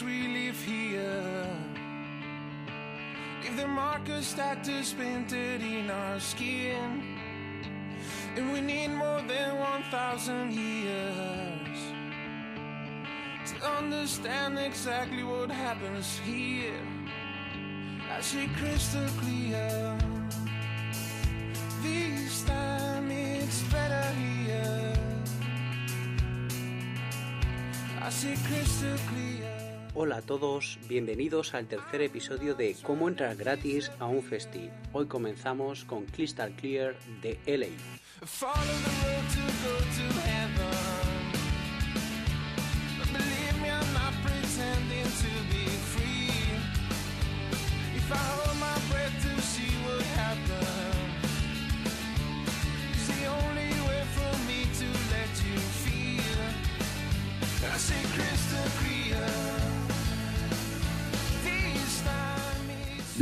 we live here. Leave the markers that is painted in our skin. And we need more than 1,000 years to understand exactly what happens here. I see crystal clear. This time it's better here. I see crystal clear. Hola a todos, bienvenidos al tercer episodio de Cómo entrar gratis a un festi. Hoy comenzamos con Crystal Clear de LA. I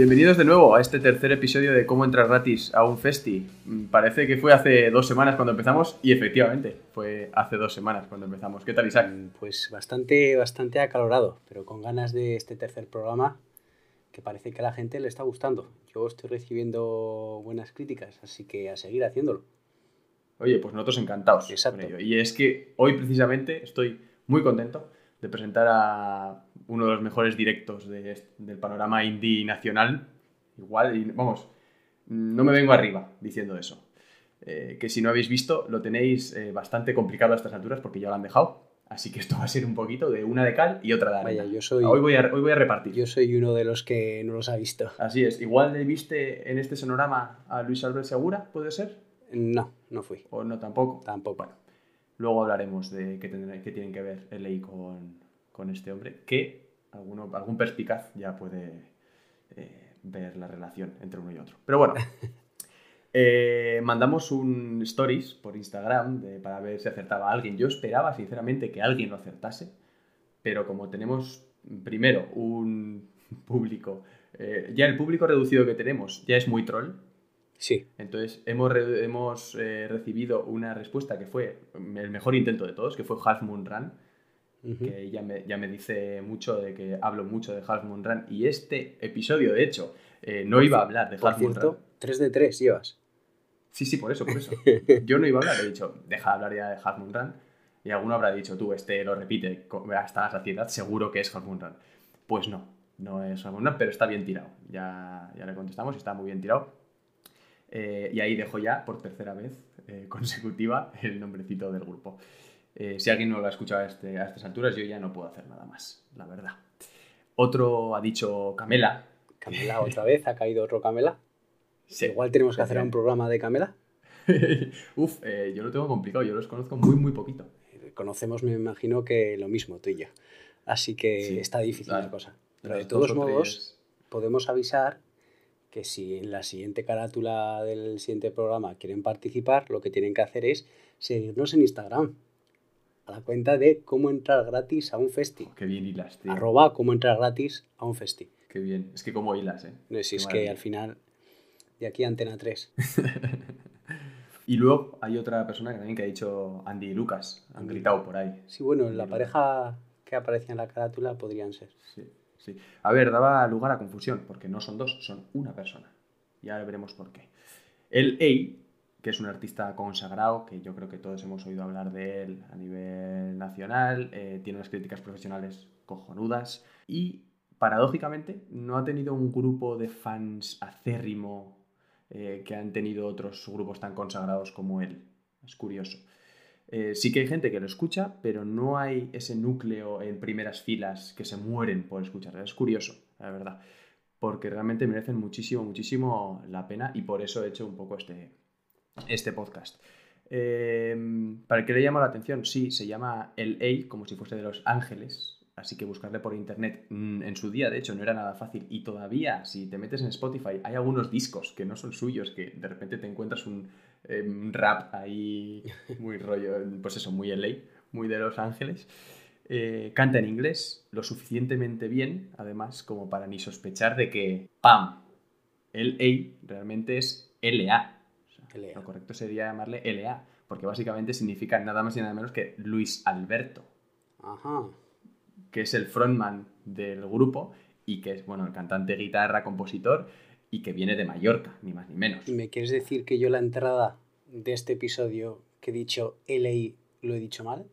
Bienvenidos de nuevo a este tercer episodio de Cómo entrar gratis a un festi. Mm, Parece que fue hace dos semanas cuando empezamos y efectivamente fue hace dos semanas cuando empezamos. ¿Qué tal, Isaac? Pues bastante, bastante acalorado, pero con ganas de este tercer programa que parece que a la gente le está gustando. Yo estoy recibiendo buenas críticas, así que a seguir haciéndolo. Oye, pues nosotros encantados Exacto. con ello. Y es que hoy precisamente estoy muy contento de presentar a uno de los mejores directos de del panorama indie nacional. Igual, y vamos, no me vengo arriba diciendo eso. Eh, que si no habéis visto, lo tenéis eh, bastante complicado a estas alturas porque ya lo han dejado. Así que esto va a ser un poquito de una de cal y otra de arena. Vaya, yo soy- Hoy voy a, hoy voy a repartir. Yo soy uno de los que no los ha visto. Así es. Igual le viste en este sonorama a Luis Albert Segura, ¿puede ser? No, no fui. ¿O no tampoco? Tampoco. Bueno, luego hablaremos de qué, qué tienen que ver LA con, con este hombre, que alguno, algún perspicaz ya puede eh, ver la relación entre uno y otro. Pero bueno, eh, mandamos un stories por Instagram de- para ver si acertaba alguien. Yo esperaba sinceramente que alguien lo acertase, pero como tenemos primero un público, eh, ya el público reducido que tenemos ya es muy troll, Sí, entonces, hemos, re- hemos eh, recibido una respuesta que fue el mejor intento de todos, que fue Half Moon Run, ujú. que ya me, ya me dice mucho de que hablo mucho de Half Moon Run. Y este episodio, de hecho, eh, no iba a hablar de Por Half Moon cierto, Run. 3 de 3 llevas. Sí, sí, por eso, por eso. Yo no iba a hablar, he dicho, deja de hablar ya de Half Moon Run. Y alguno habrá dicho, tú, este lo repite hasta la saciedad, seguro que es Half Moon Run. Pues no, no es Half Moon Run, pero está bien tirado. Ya, ya le contestamos, está muy bien tirado. Eh, y ahí dejo ya, por tercera vez eh, consecutiva, el nombrecito del grupo. Eh, si alguien no lo ha escuchado a, este- a estas alturas, yo ya no puedo hacer nada más, la verdad. Otro ha dicho Camela. Camela otra vez, ha caído otro Camela. Sí. Igual tenemos que hacer un programa de Camela. Uf, eh, yo lo tengo complicado, yo los conozco muy, muy poquito. Conocemos, me imagino que lo mismo tú y yo. Así que Sí, está difícil claro. la cosa. Pero de todos modos, podemos avisar que si en la siguiente carátula del siguiente programa quieren participar, lo que tienen que hacer es seguirnos en Instagram. A la cuenta de cómo entrar gratis a un festi. Qué bien hilas, tío. Arroba cómo entrar gratis a un festi. Qué bien. Es que como hilas, ¿eh? No si es que al final, de aquí a Antena 3. Y luego hay otra persona que también que ha dicho Andy y Lucas. Han gritado por ahí. Sí, bueno, la Andy y pareja que aparecía en la carátula podrían ser. Sí, sí. A ver, daba lugar a confusión, porque no son dos, son una persona. Y ahora veremos por qué. El A, que es un artista consagrado, que yo creo que todos hemos oído hablar de él a nivel nacional, eh, tiene unas críticas profesionales cojonudas y, paradójicamente, no ha tenido un grupo de fans acérrimo eh, que han tenido otros grupos tan consagrados como él. Es curioso. Eh, sí que hay gente que lo escucha, pero no hay ese núcleo en primeras filas que se mueren por escucharlo. Es curioso, la verdad. Porque realmente merecen muchísimo, muchísimo la pena y por eso he hecho un poco este, este podcast. Eh, ¿Para qué le llama la atención? Sí, se llama El A, como si fuese de Los Ángeles. Así que buscarle por internet mm, en su día, de hecho, no era nada fácil. Y todavía, si te metes en Spotify, hay algunos discos que no son suyos, que de repente te encuentras un, eh, un rap ahí muy rollo, pues eso, muy LA, muy de Los Ángeles. Eh, canta en inglés lo suficientemente bien, además, como para ni sospechar de que, ¡pam! El A realmente es LA. LA. Lo correcto sería llamarle LA, porque básicamente significa nada más y nada menos que Luis Alberto Ajá. que es el frontman del grupo y que es, bueno, el cantante, guitarra, compositor y que viene de Mallorca, ni más ni menos. ¿Y me quieres decir que yo la entrada de este episodio que he dicho LA lo he dicho mal?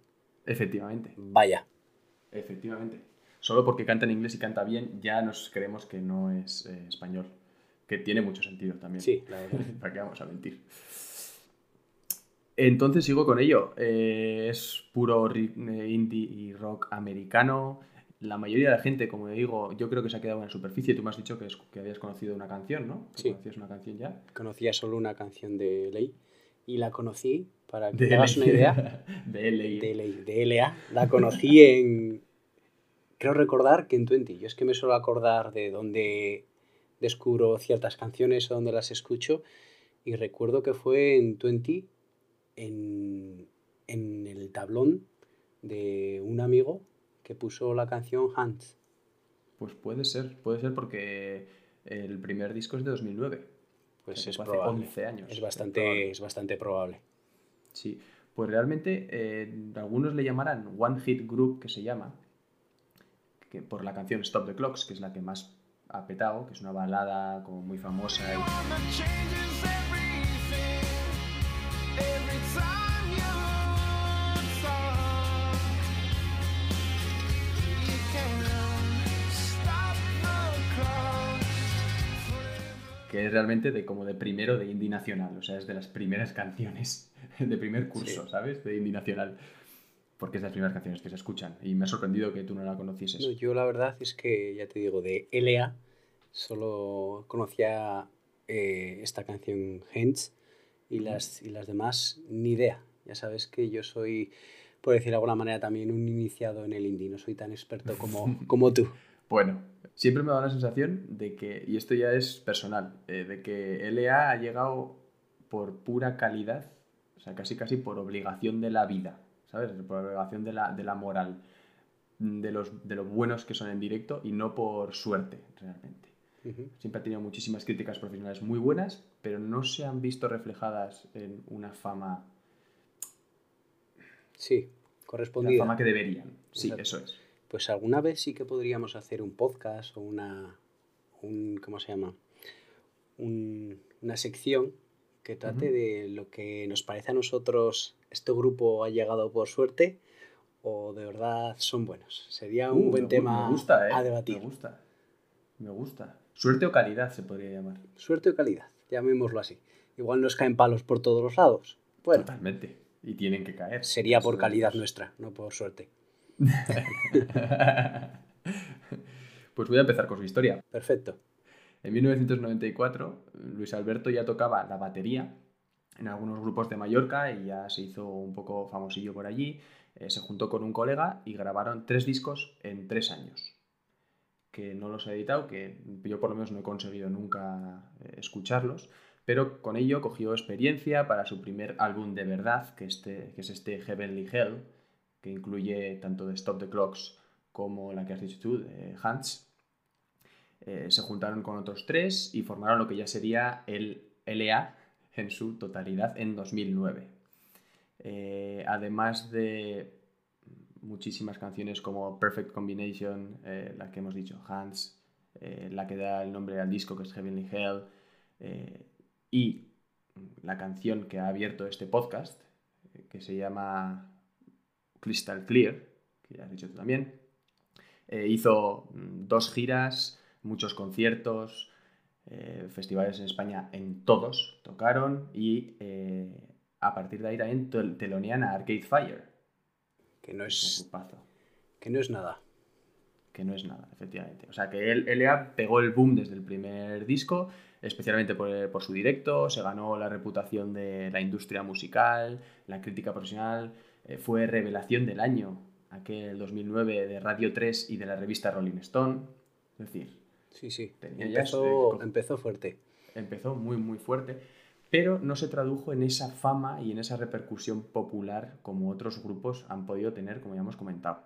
Efectivamente, Vaya. efectivamente. Solo porque canta en inglés y canta bien, ya nos creemos que no es eh, español. Que tiene mucho sentido también. Sí, la verdad. ¿Para qué vamos a mentir? Entonces sigo con ello. Eh, es puro eh, indie y rock americano. La mayoría de la gente, como digo, yo creo que se ha quedado en la superficie. Tú me has dicho que, es- que habías conocido una canción, ¿no? Sí. conocías una canción ya. Conocía solo una canción de LA y la conocí, para que De te hagas una idea, de LA. de LA, de LA. La conocí en. Creo recordar que en Twenty. Yo es que me suelo acordar de dónde descubro ciertas canciones o dónde las escucho. Y recuerdo que fue en Twenty, en, en el tablón de un amigo que puso la canción Hans. Pues puede ser, puede ser porque el primer disco es de 2009. Pues O sea, que es hace probable. 11 años. Es Es bastante, probable. es bastante probable. Sí, pues realmente eh, algunos le llamarán One Hit Group, que se llama, que por la canción Stop the Clocks, que es la que más ha petado, que es una balada como muy famosa. y- que es realmente de como de primero de indie nacional, o sea, es de las primeras canciones de primer curso, Sí. ¿sabes? De indie nacional, porque es de las primeras canciones que se escuchan. Y me ha sorprendido que tú no la conocieses. No, yo la verdad es que, ya te digo, de LA solo conocía eh, esta canción Hens y las, y las demás ni idea. Ya sabes que yo soy, por decir de alguna manera, también un iniciado en el indie. No soy tan experto como, como tú. Bueno, siempre me da la sensación de que, y esto ya es personal, eh, de que LA ha llegado por pura calidad, o sea, casi casi por obligación de la vida, ¿sabes? Por obligación de la, de la moral, de los, de los buenos que son en directo y no por suerte, realmente. Siempre ha tenido muchísimas críticas profesionales muy buenas, pero no se han visto reflejadas en una fama, Sí, la correspondida. fama que deberían. Sí, Exacto. eso es. Pues alguna vez sí que podríamos hacer un podcast o una, un, ¿cómo se llama? Un- una sección que trate de lo que nos parece a nosotros este grupo ha llegado por suerte o de verdad son buenos. Sería un Uh, buen me tema me gusta, ¿eh? a debatir. Me gusta. Me gusta. Suerte o calidad se podría llamar. Suerte o calidad, llamémoslo así. Igual nos caen palos por todos los lados. Bueno, Totalmente. Y tienen que caer. sería por calidad es. nuestra, no por suerte. pues voy a empezar con su historia. Perfecto. En 1994, Luis Alberto ya tocaba la batería en algunos grupos de Mallorca y ya se hizo un poco famosillo por allí. Eh, se juntó con un colega y grabaron tres discos en tres años. Que no los he editado, que yo por lo menos no he conseguido nunca eh, escucharlos, pero con ello cogió experiencia para su primer álbum de verdad, que, este, que es este Heavenly Hell, que incluye tanto de Stop the Clocks como la que has dicho tú, de Hans. Eh, se juntaron con otros tres y formaron lo que ya sería el LA en su totalidad en 2009. Eh, además de muchísimas canciones como Perfect Combination, eh, la que hemos dicho, Hans, eh, la que da el nombre al disco que es Heavenly Hell, y la canción que ha abierto este podcast, que se llama Crystal Clear, que ya has dicho tú también. Hizo mm, dos giras, muchos conciertos, eh, festivales en España, en todos tocaron y eh, a partir de ahí también tel- telonean a Arcade Fire. Que no Es que no es nada. que no es nada, efectivamente. O sea que LA pegó el boom desde el primer disco, especialmente por, por su directo, se ganó la reputación de la industria musical, la crítica profesional, eh, fue revelación del año, aquel 2009 de Radio 3 y de la revista Rolling Stone. Es decir, Sí, sí. Tenía empezó fuerte. empezó muy muy fuerte, pero no se tradujo en esa fama y en esa repercusión popular como otros grupos han podido tener, como ya hemos comentado.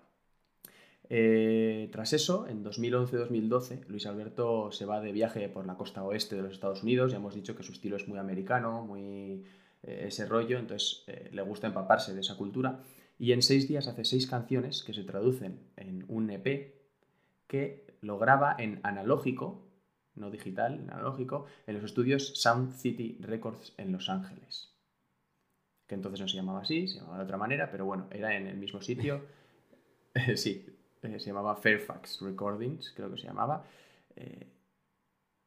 Eh, tras eso, en 2011-2012, Luis Alberto se va de viaje por la costa oeste de los Estados Unidos. Ya hemos dicho que su estilo es muy americano, muy eh, ese rollo, entonces eh, le gusta empaparse de esa cultura. Y en seis días hace seis canciones que se traducen en un EP que lo graba en analógico, no digital, en analógico, en los estudios Sound City Records en Los Ángeles. Que entonces no se llamaba así, se llamaba de otra manera, pero bueno, era en el mismo sitio. sí, eh, se llamaba Fairfax Recordings, creo que se llamaba. Eh,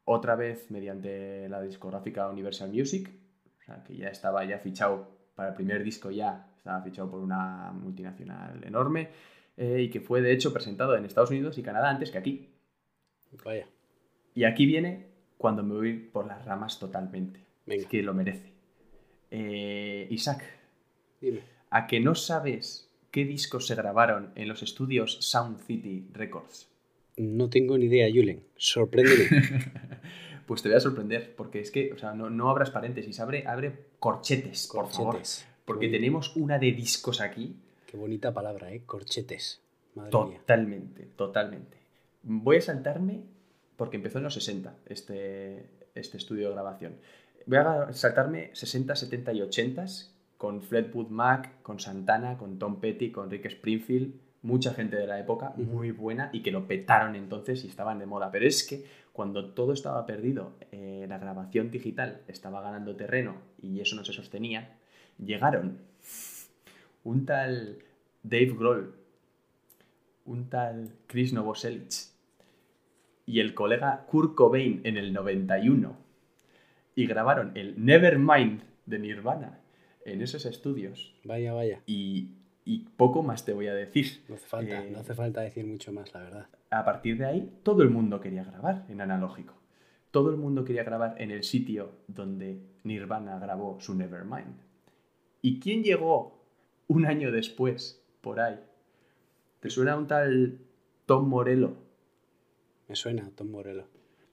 otra vez mediante la discográfica Universal Music, o sea, que ya estaba ya fichado para el primer disco ya, estaba fichado por una multinacional enorme, eh, y que fue de hecho presentado en Estados Unidos y Canadá antes que aquí. Vaya. Y aquí viene cuando me voy por las ramas totalmente. Venga. Es que lo merece. Eh, Isaac, Dime. ¿a que no sabes qué discos se grabaron en los estudios Sound City Records? No tengo ni idea, Julen. Sorpréndeme. Pues te voy a sorprender, porque es que, o sea, no, no abras paréntesis, abre, abre corchetes, por favor. Corchetes. Porque tenemos una de discos aquí. Qué bonita palabra, ¿eh? Corchetes. Madre mía. Totalmente, totalmente. Voy a saltarme porque empezó en los 60 este, este estudio de grabación. Voy a saltarme 60, 70 y 80 con Fleetwood Mac, con Santana, con Tom Petty, con Rick Springfield, mucha gente de la época muy buena y que lo petaron entonces y estaban de moda. Pero es que cuando todo estaba perdido, eh, la grabación digital estaba ganando terreno y eso no se sostenía, llegaron un tal Dave Grohl, un tal Chris Novoselic y el colega Kurt Cobain en el 91 y grabaron el Nevermind de Nirvana en esos estudios Vaya, vaya. y, y poco más te voy a decir. No hace falta, Eh, no hace falta decir mucho más, la verdad. a partir de ahí, todo el mundo quería grabar en analógico. Todo el mundo quería grabar en el sitio donde Nirvana grabó su Nevermind. ¿Y quién llegó un año después por ahí? ¿Te suena un tal Tom Morello? Me suena Tom Morello.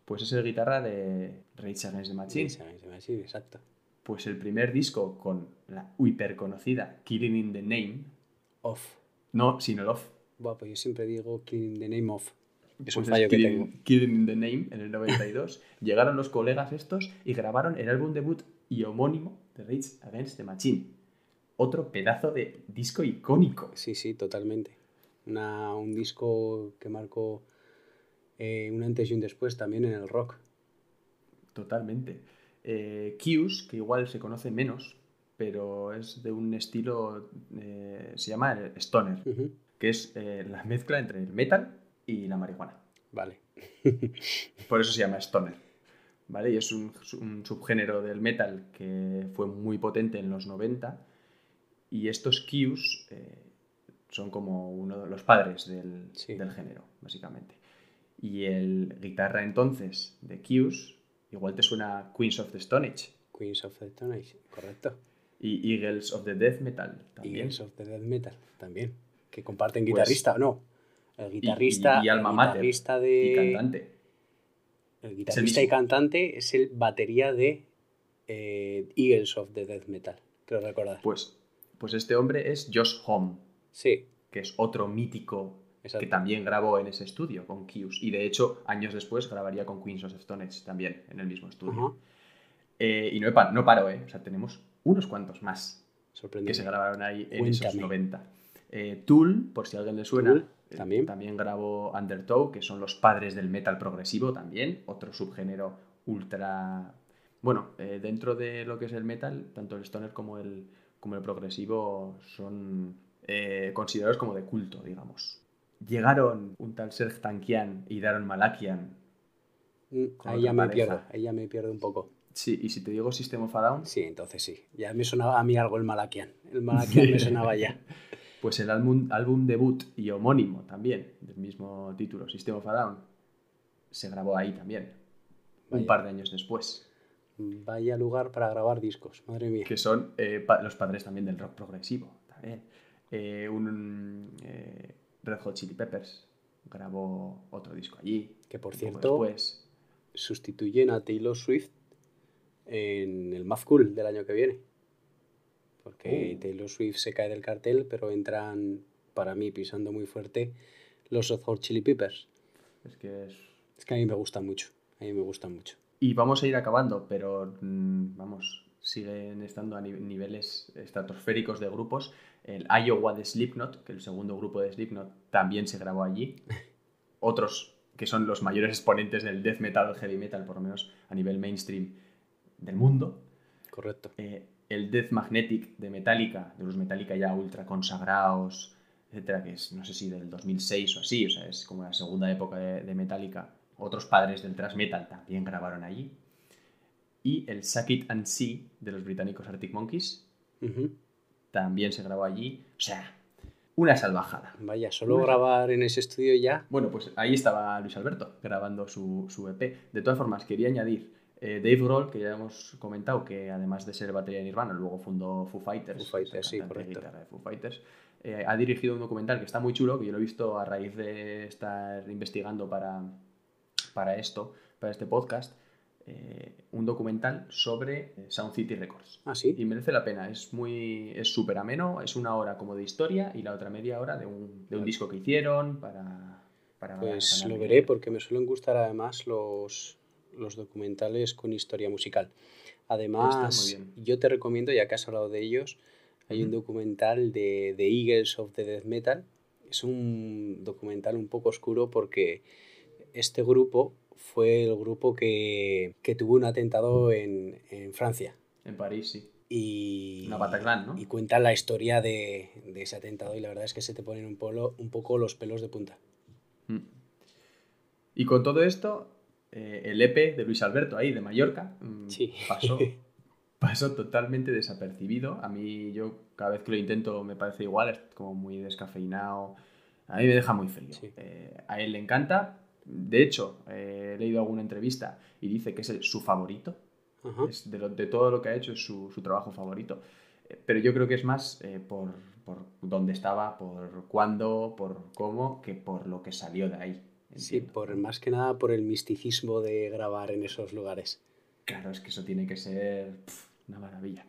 Pues es el guitarra de Rage Against the Machine. Sí, sí, sí, sí, exacto. Pues el primer disco con la hiperconocida Killing in the Name, Off. no, sino el Off. Buah, pues yo siempre digo Killing the Name Off. Es un fallo que Killing, tengo. Killing in the Name en el 92. Llegaron los colegas estos y grabaron el álbum debut y homónimo de Rage Against the Machine. Otro pedazo de disco icónico. Sí, sí, totalmente. Una, un disco que marcó eh, un antes y un después también en el rock. Totalmente. Eh, Kius, que igual se conoce menos, pero es de un estilo, eh, se llama el stoner, que es eh, la mezcla entre el metal y la marihuana. Vale. Por eso se llama stoner. ¿Vale? Y es un, un subgénero del metal que fue muy potente en los 90. Y estos Kius eh, son como uno de los padres del, Sí. del género, básicamente. Y el guitarra entonces de Kius, igual te suena Queens of the Stone Age Queens of the Stone Age, correcto. y Eagles of the Death Metal también. Eagles of the Death Metal también. Que comparten Pues- guitarrista, no. El guitarrista, y alma el mater, guitarrista de. Y cantante. El guitarrista y cantante es el batería de eh, Eagles of the Death Metal, creo recordar. Pues, pues este hombre es Josh Homme, Sí, que es otro mítico exacto. que también grabó en ese estudio con Kius. Y de hecho, años después grabaría con Queens of Stone Age también en el mismo estudio. Eh, y no, no paro, ¿eh? O sea, tenemos unos cuantos más que se grabaron ahí en esos Cuéntame. 90. Eh, Tool, por si a alguien le suena, Tool, eh, también. también grabó Undertow, que son los padres del metal progresivo también, otro subgénero ultra... Bueno, eh, dentro de lo que es el metal, tanto el stoner como el, como el progresivo son eh, considerados como de culto, digamos. Llegaron un tal Serge Tankian y Daron Malakian. Mm, Ahí ya me pareja. pierdo, ahí ya me pierdo un poco. Sí, y si te digo System of a Down, Sí, entonces sí. Ya me sonaba a mí algo el Malakian. El Malakian me sonaba ya. Pues el álbum, álbum debut y homónimo también, del mismo título, System of a Down, se grabó ahí también, un par de años después, Vaya lugar para grabar discos, madre mía. que son eh, pa- los padres también del rock progresivo. También. Eh, un eh, Red Hot Chili Peppers grabó otro disco allí. Que por cierto, después. sustituyen a Taylor Swift en el Maf Cool del año que viene. Porque Oh. Taylor Swift se cae del cartel, pero entran, para mí, pisando muy fuerte, los Red Hot Chili Peppers. Es que es... Es que a mí me gustan mucho. A mí me gustan mucho. Y vamos a ir acabando, pero mm, vamos, siguen estando a ni- niveles estratosféricos de grupos. El Iowa de Slipknot, que el segundo grupo de Slipknot también se grabó allí. otros que son los mayores exponentes del death metal heavy metal, por lo menos a nivel mainstream del mundo. Correcto. Eh, el Death Magnetic de Metallica, de los Metallica ya ultra consagrados, etcétera, que es no sé si del 2006 o así, o sea, es como la segunda época de, de Metallica. Otros padres del thrash metal también grabaron allí. Y el Suck It and See de los británicos Arctic Monkeys también se grabó allí. O sea, una salvajada. Vaya, solo grabar en ese estudio ya. Bueno, pues ahí estaba Luis Alberto grabando su, su EP. De todas formas, quería añadir eh, Dave Grohl, que ya hemos comentado que además de ser batería de Nirvana, luego fundó Foo Fighters. Foo Fighters, sí, correcto. guitarra de Foo Fighters. eh, ha dirigido un documental que está muy chulo, que yo lo he visto a raíz de estar investigando para, para esto, para este podcast. eh, un documental sobre eh, Sound City Records. Ah, sí. Y merece la pena, es muy es súper ameno, es una hora como de historia y la otra media hora de un, de un disco que hicieron para... para Pues lo veré porque me suelen gustar además los, los documentales con historia musical. Además, Está muy yo te recomiendo, ya que has hablado de ellos, hay un documental de The Eagles of the Death Metal. Es un documental un poco oscuro porque este grupo fue el grupo que, que tuvo un atentado en, en Francia. En París, sí. Y, Una Bataclan, ¿no? y cuentan la historia de, de ese atentado y la verdad es que se te ponen un, polo, un poco los pelos de punta. Mm. Y con todo esto, eh, el EP de Luis Alberto ahí, de Mallorca, mm, Sí. pasó, pasó totalmente desapercibido. A mí, yo cada vez que lo intento me parece igual, es como muy descafeinado. A mí me deja muy frío. Sí. Eh, a él le encanta. De hecho, eh, he leído alguna entrevista y dice que es el- su favorito. Es de, lo- de todo lo que ha hecho es su, su trabajo favorito. Eh, Pero yo creo que es más eh, por, por dónde estaba, por cuándo, por cómo, que por lo que salió de ahí. Sí, por, más que nada por el misticismo de grabar en esos lugares. Claro, es que eso tiene que ser una maravilla.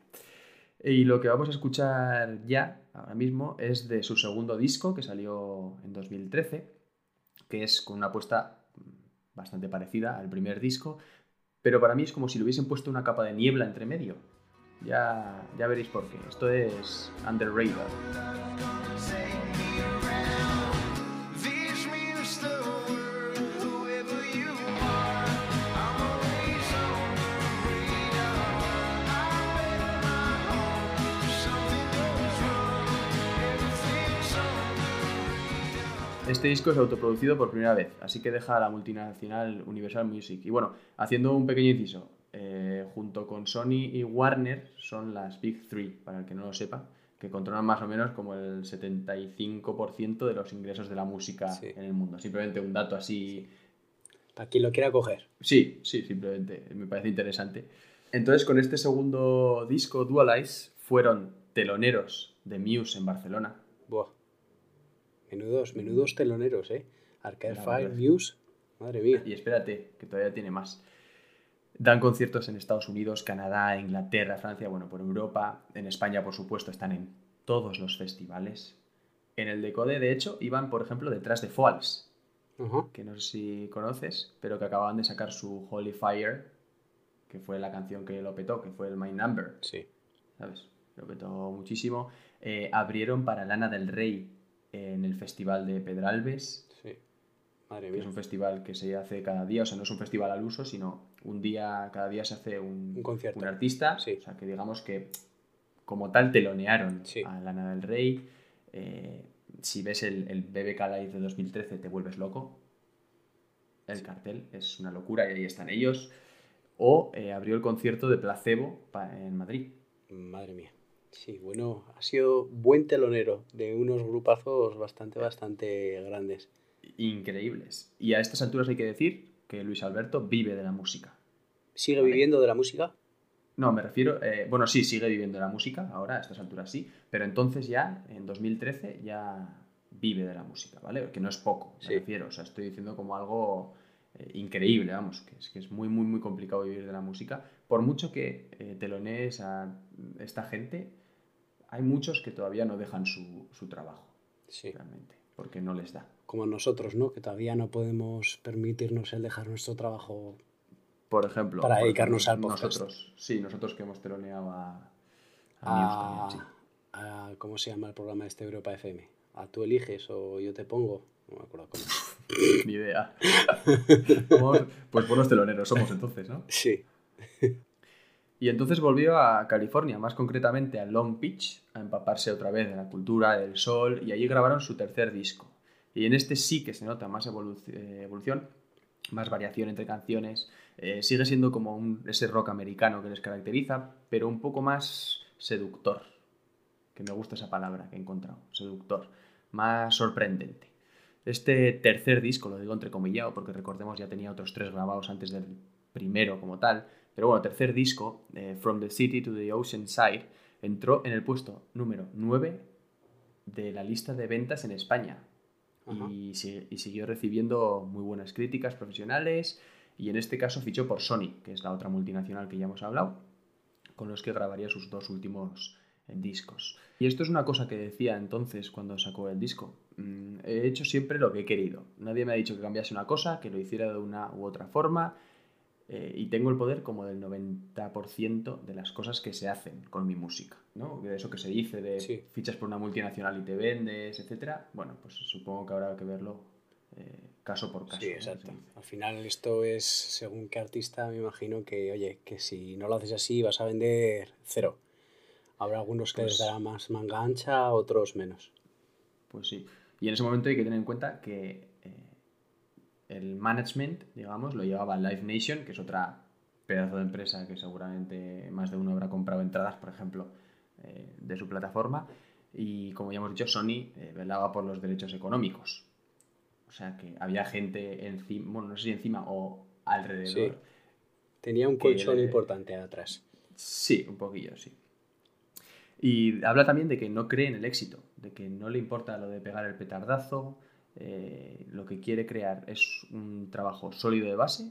Y lo que vamos a escuchar ya, ahora mismo, es de su segundo disco que salió en 2013, que es con una apuesta bastante parecida al primer disco, pero para mí es como si le hubiesen puesto una capa de niebla entre medio. Ya, ya veréis por qué. Esto es Under Este disco es autoproducido por primera vez, así que deja a la multinacional Universal Music. Y bueno, haciendo un pequeño inciso, eh, junto con Sony y Warner son las Big Three, para el que no lo sepa, que controlan más o menos como el 75% de los ingresos de la música Sí. en el mundo. Simplemente un dato así Para quien lo quiera coger. Sí, sí, simplemente me parece interesante. Entonces, con este segundo disco, Dualize, fueron teloneros de Muse en Barcelona. Buah. Menudos, menudos teloneros, ¿eh? Arcade Fire. Muse. Madre mía. Y espérate, que todavía tiene más. Dan conciertos en Estados Unidos, Canadá, Inglaterra, Francia, bueno, por Europa. En España, por supuesto, están en todos los festivales. En el Decode, de hecho, iban, por ejemplo, detrás de Falls, que no sé si conoces, pero que acababan de sacar su Holy Fire, que fue la canción que lo petó, que fue el My Number. Sí. ¿sabes? Lo petó muchísimo. Eh, abrieron para Lana del Rey en el festival de Pedralbes, Sí. Madre que es mía. un festival que se hace cada día, o sea, no es un festival al uso, sino un día, cada día se hace un, Un concierto. un artista, Sí. o sea, que digamos que como tal telonearon Sí. a Lana del Rey. Eh, si ves el, el BBK Live de 2013 te vuelves loco. El cartel es una locura y ahí están ellos. O eh, abrió el concierto de Placebo en Madrid. Madre mía. Sí, bueno, ha sido buen telonero de unos grupazos bastante, bastante grandes. increíbles. Y a estas alturas hay que decir que Luis Alberto vive de la música. ¿Sigue Vale. viviendo de la música? No, me refiero, eh, bueno, sí, sigue viviendo de la música, ahora a estas alturas sí, pero entonces ya, en 2013, ya vive de la música, ¿vale? Que no es poco, me Sí. refiero, o sea, estoy diciendo como algo eh, increíble, vamos, que es, que es muy, muy, muy complicado vivir de la música. Por mucho que eh, telonees a esta gente, hay muchos que todavía no dejan su, su trabajo, Sí. realmente, porque no les da. Como nosotros, ¿no? Que todavía no podemos permitirnos el dejar nuestro trabajo. Por ejemplo, Para dedicarnos al podcast. Nosotros, sí, nosotros que hemos teloneado a, a A, Muse también, sí. a- ¿Cómo se llama el programa este Europa FM? ¿A tú eliges o yo te pongo? No me acuerdo cómo. Ni idea. Pues buenos teloneros somos entonces, ¿no? Sí. Y entonces volvió a California, más concretamente a Long Beach, a empaparse otra vez de la cultura, del sol, y allí grabaron su tercer disco. Y en este sí que se nota más eh, evolución, más variación entre canciones. eh, sigue siendo como ese rock americano que les caracteriza, pero un poco más seductor. Que me gusta esa palabra que he encontrado, seductor. Más sorprendente. Este tercer disco, lo digo entrecomillado porque recordemos ya tenía otros tres grabados antes del primero como tal, pero bueno, tercer disco, eh, From the City to the Ocean Side, entró en el puesto número 9 de la lista de ventas en España. Y siguió recibiendo muy buenas críticas profesionales y en este caso fichó por Sony, que es la otra multinacional que ya hemos hablado, con los que grabaría sus dos últimos eh, discos. Y esto es una cosa que decía entonces cuando sacó el disco. Mm, he hecho siempre lo que he querido. Nadie me ha dicho que cambiase una cosa, que lo hiciera de una u otra forma. Eh, y tengo el poder como del 90% de las cosas que se hacen con mi música. ¿no? De eso que se dice de Sí. fichas por una multinacional y te vendes, etcétera. Bueno, pues supongo que habrá que verlo eh, caso por caso. Sí, exacto. Al final esto es, según qué artista, me imagino que, oye, que si no lo haces así vas a vender cero. Habrá algunos que les Pues- dará más manga ancha, otros menos. Pues sí. Y en ese momento hay que tener en cuenta que el management, digamos, lo llevaba Live Nation, que es otra pedazo de empresa que seguramente más de uno habrá comprado entradas, por ejemplo, eh, de su plataforma. Y como ya hemos dicho, Sony eh, velaba por los derechos económicos. O sea que había gente encima, bueno, no sé si encima o alrededor. Sí. Tenía un colchón le- importante atrás. Sí, un poquillo, sí. Y habla también de que no cree en el éxito, de que no le importa lo de pegar el petardazo, eh, lo que quiere crear es un trabajo sólido de base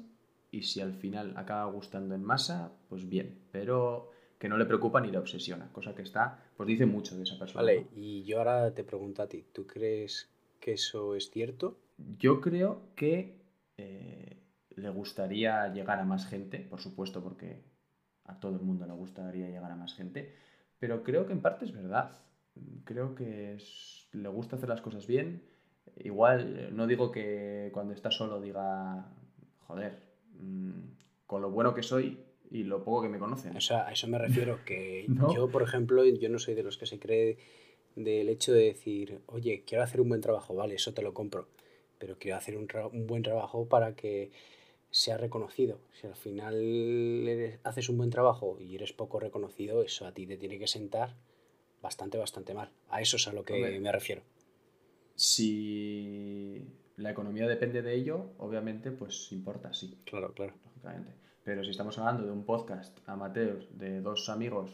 y si al final acaba gustando en masa, pues bien, pero que no le preocupa ni le obsesiona, cosa que está, pues dice mucho de esa persona. Vale, y yo ahora te pregunto a ti, ¿tú crees que eso es cierto? Yo creo que eh, le gustaría llegar a más gente, por supuesto, porque a todo el mundo le gustaría llegar a más gente, pero creo que en parte es verdad. Creo que es- le gusta hacer las cosas bien. Igual, no digo que cuando está solo diga, joder, mm, con lo bueno que soy y lo poco que me conocen. O sea, a eso me refiero, que No. yo, por ejemplo, yo no soy de los que se cree del hecho de decir, oye, quiero hacer un buen trabajo, vale, eso te lo compro, pero quiero hacer un, un buen trabajo para que sea reconocido. Si al final eres- haces un buen trabajo y eres poco reconocido, eso a ti te tiene que sentar bastante, bastante mal. A eso es a lo que Hombre. me refiero. Si la economía depende de ello, obviamente, pues importa, sí. Claro, claro. lógicamente. Pero si estamos hablando de un podcast amateur de dos amigos,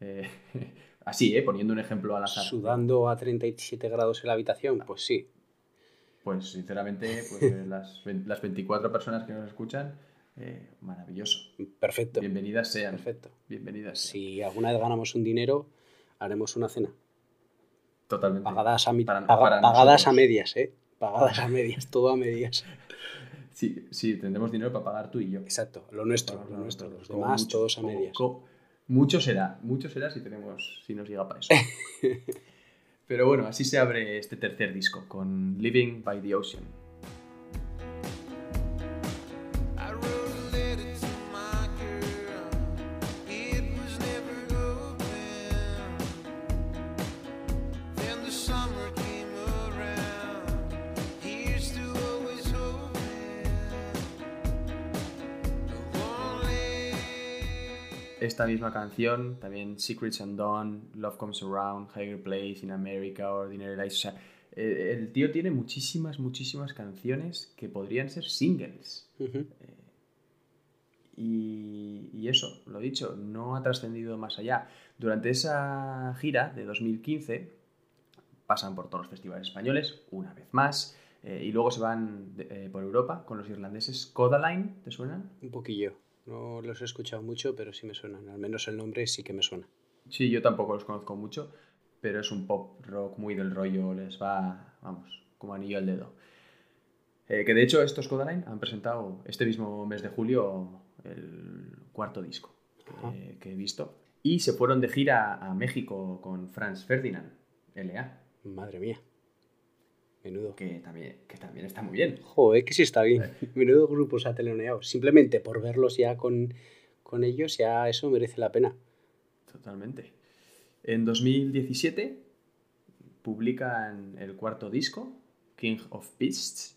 eh, así, ¿eh? poniendo un ejemplo al azar, Sudando a 37 grados en la habitación, pues sí. pues sinceramente, pues, las, las 24 personas que nos escuchan, eh, maravilloso. Perfecto. Bienvenidas sean. Perfecto. Bienvenidas. sean. Si alguna vez ganamos un dinero, haremos una cena. Totalmente. Pagadas a, Para- paga- para pagadas a medias, ¿eh? Pagadas a medias, todo a medias. Sí, sí, tendremos dinero para pagar tú y yo. Exacto, lo nuestro, Para lo nuestro. Los demás, mucho, todos a como- medias. como- mucho será, mucho será si tenemos, si nos llega para eso. Pero bueno, así se abre este tercer disco con Living by the Ocean. Esta misma canción, también Secrets Undone, Love Comes Around, Higher Place, In America, Ordinary Life. O sea, eh, el tío tiene muchísimas, muchísimas canciones que podrían ser singles. Ujú. Y, y eso, lo dicho, no ha trascendido más allá. Durante esa gira de 2015 pasan por todos los festivales españoles, una vez más, eh, y luego se van de- eh, por Europa con los irlandeses Codaline, ¿te suenan? Un poquillo. No los he escuchado mucho, pero sí me suenan. Al menos el nombre sí que me suena. Sí, yo tampoco los conozco mucho, pero es un pop rock muy del rollo, les va, vamos, como anillo al dedo. Eh, que de hecho estos Codaline han presentado este mismo mes de julio el cuarto disco que, que he visto. Y se fueron de gira a México con Franz Ferdinand, LA. Madre mía. Menudo. que también, que también está muy bien. Joder, que sí está bien. Menudo grupo se ha teloneado. Simplemente por verlos ya con, con ellos, ya eso merece la pena. Totalmente. En 2017 publican el cuarto disco, King of Beasts,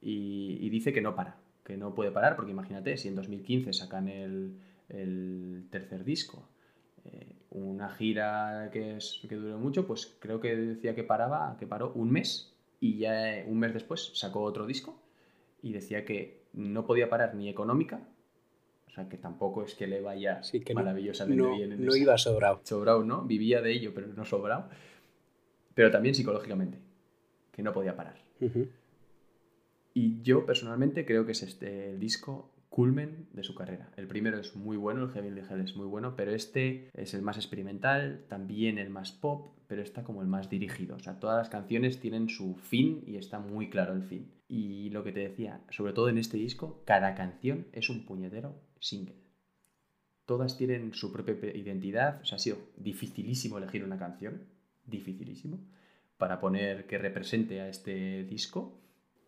y, y dice que no para, que no puede parar, porque imagínate, si en 2015 sacan el, el tercer disco, eh, una gira que, es, que duró mucho, pues creo que decía que paraba, que paró un mes, y ya eh, un mes después sacó otro disco, y decía que no podía parar ni económica, o sea que tampoco es que le vaya Sí, que no- maravillosamente no, bien en no esa- iba sobrado. sobrado, ¿no? Vivía de ello, pero no sobrado. Pero también psicológicamente, que no podía parar. Y yo personalmente creo que es este el disco culmen de su carrera. El primero es muy bueno, el Heavenly Hell es muy bueno, pero este es el más experimental, también el más pop, pero está como el más dirigido. O sea, todas las canciones tienen su fin y está muy claro el fin. Y lo que te decía, sobre todo en este disco, cada canción es un puñetero single. Todas tienen su propia identidad. O sea, ha sido dificilísimo elegir una canción, dificilísimo, para poner que represente a este disco.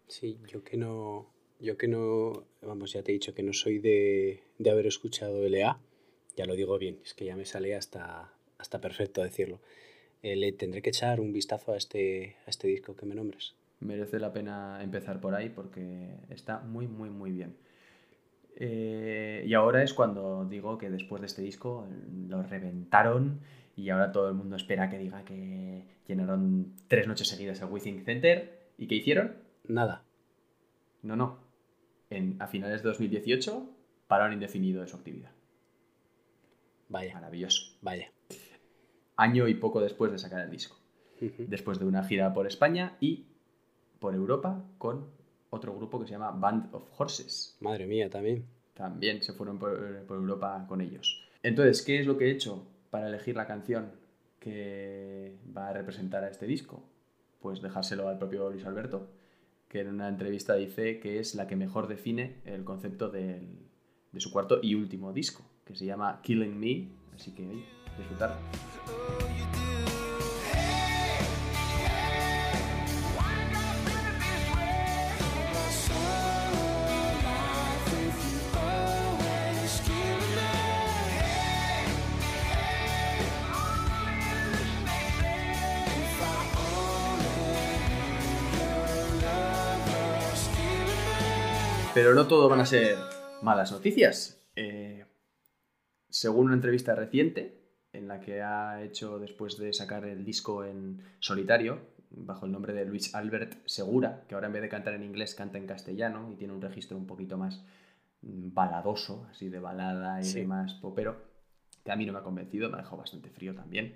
Sí, yo que no, yo que no, vamos, ya te he dicho que no soy de, de haber escuchado LA, ya lo digo bien, es que ya me sale hasta, hasta perfecto decirlo. Eh, le tendré que echar un vistazo a este, a este disco que me nombres. merece la pena empezar por ahí porque está muy, muy, muy bien. Eh, y ahora es cuando digo que después de este disco lo reventaron y ahora todo el mundo espera que diga que llenaron tres noches seguidas el Withing Center. ¿Y qué hicieron? Nada, No, no. En, a finales de 2018 pararon indefinido de su actividad. vaya, Maravilloso. vaya. Año y poco después de sacar el disco. Después de una gira por España y por Europa con otro grupo que se llama Band of Horses. Madre mía, también. También se fueron por, por Europa con ellos. Entonces, ¿qué es lo que he hecho para elegir la canción que va a representar a este disco? Pues dejárselo al propio Luis Alberto, que en una entrevista dice que es la que mejor define el concepto del- de su cuarto y último disco, que se llama Killing Me. Así que, disfrutar. Pero no todo van a ser malas noticias. Eh, según una entrevista reciente, en la que ha hecho después de sacar el disco en solitario, bajo el nombre de Luis Albert Segura, que ahora en vez de cantar en inglés canta en castellano y tiene un registro un poquito más mm, baladoso, así de balada y Sí. de más popero, que a mí no me ha convencido, me ha dejado bastante frío también.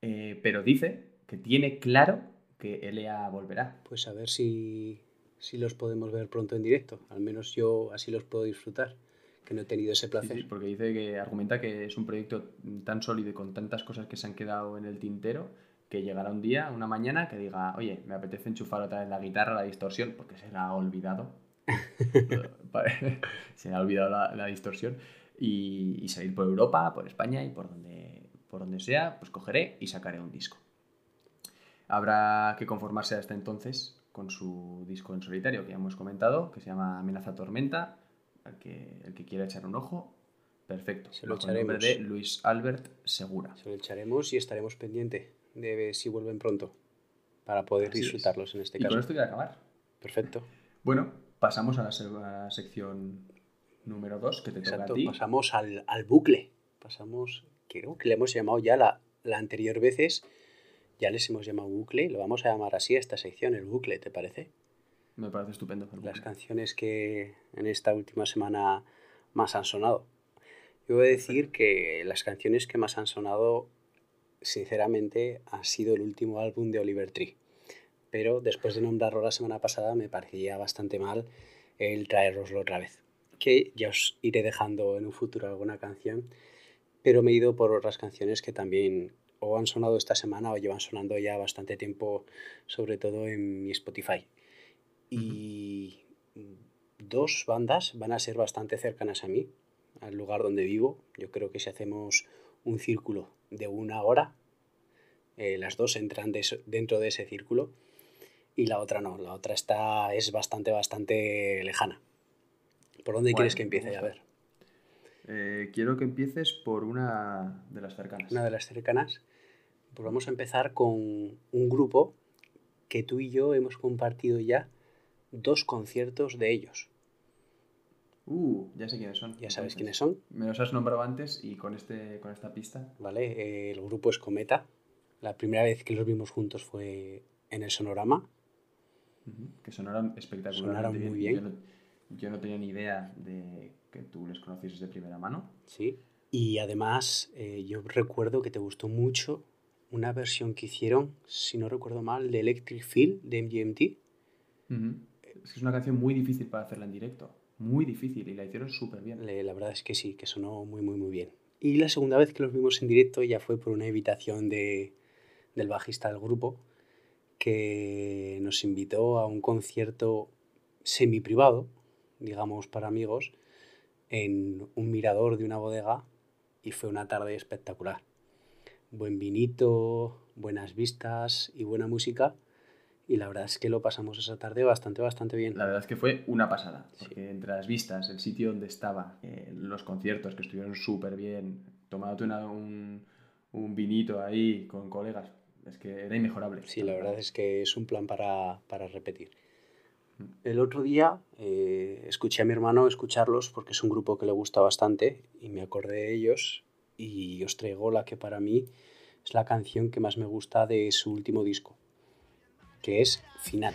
Eh, pero dice que tiene claro que Elea volverá. Pues a ver si, si los podemos ver pronto en directo. Al menos yo así los puedo disfrutar, que no he tenido ese Sí, placer. sí, porque dice que argumenta que es un proyecto tan sólido y con tantas cosas que se han quedado en el tintero que llegará un día, una mañana, que diga, oye, me apetece enchufar otra vez la guitarra, la distorsión, porque se la ha olvidado. se le ha olvidado la, la distorsión. Y, y salir por Europa, por España y por donde, por donde sea, pues cogeré y sacaré un disco. Habrá que conformarse hasta entonces con su disco en solitario que ya hemos comentado, que se llama Amenaza Tormenta. Al que, el que quiera echar un ojo, perfecto. Se lo Bajo el nombre de echaremos. Luis Albert Segura. Se lo echaremos y estaremos pendientes de ver si vuelven pronto para poder Así es. disfrutarlos en este Y con caso. esto voy a acabar. Perfecto. Bueno, pasamos a la, se- a la sección número 2 que te toca Exacto. a ti. Pasamos al, al bucle. Pasamos, creo que le hemos llamado ya la, la anterior veces, ya les hemos llamado bucle. Lo vamos a llamar así a esta sección, el bucle, ¿te parece? Me parece estupendo. Las canciones que en esta última semana más han sonado. Yo voy a decir que las canciones que más han sonado, sinceramente, ha sido el último álbum de Oliver Tree. Pero después de nombrarlo la semana pasada, me parecía bastante mal el traeroslo otra vez. Que ya os iré dejando en un futuro alguna canción, pero me he ido por otras canciones que también o han sonado esta semana o llevan sonando ya bastante tiempo, sobre todo en mi Spotify. Y dos bandas van a ser bastante cercanas a mí, al lugar donde vivo. Yo creo que si hacemos un círculo de una hora, eh, las dos entran de dentro de ese círculo. y la otra no, la otra está, es bastante, bastante lejana. ¿Por dónde Bueno, quieres que empiece? A ver, Eh, quiero que empieces por una de las cercanas. una de las cercanas. Pues vamos a empezar con un grupo que tú y yo hemos compartido ya dos conciertos de ellos. Uh, ya sé quiénes son. Ya sabes entonces. quiénes son, Me los has nombrado antes y con, este, con esta pista. ¿vale? Eh, el grupo es Cometa. La primera vez que los vimos juntos fue en el Sonorama. Que sonaron espectacularmente Sonaron muy bien. Yo no, yo no tenía ni idea de que tú les conocieses de primera mano. Sí. Y además, eh, yo recuerdo que te gustó mucho una versión que hicieron, si no recuerdo mal, de Electric Feel de MGMT. Es una canción muy difícil para hacerla en directo. Muy difícil y la hicieron súper bien. La verdad es que sí, que sonó muy, muy, muy bien. Y la segunda vez que los vimos en directo ya fue por una invitación de, del bajista del grupo, que nos invitó a un concierto semi privado, digamos para amigos, en un mirador de una bodega y fue una tarde espectacular. Buen vinito, buenas vistas y buena música. Y la verdad es que lo pasamos esa tarde bastante, bastante bien. La verdad es que fue una pasada. Porque entre las vistas, el sitio donde estaba, eh, los conciertos que estuvieron súper bien, tomándote una- un, un vinito ahí con colegas, es que era inmejorable. Sí, la verdad es que es un plan para, para repetir. El otro día eh, escuché a mi hermano escucharlos porque es un grupo que le gusta bastante y me acordé de ellos y os traigo la que para mí es la canción que más me gusta de su último disco, que es Final.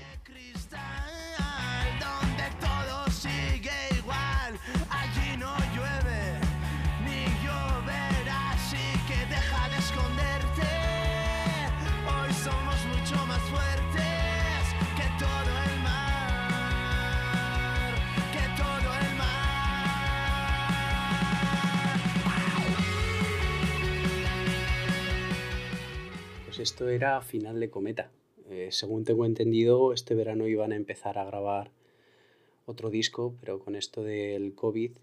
Pues esto era Final de Cometa. Eh, según tengo entendido, este verano iban a empezar a grabar otro disco, pero con esto del COVID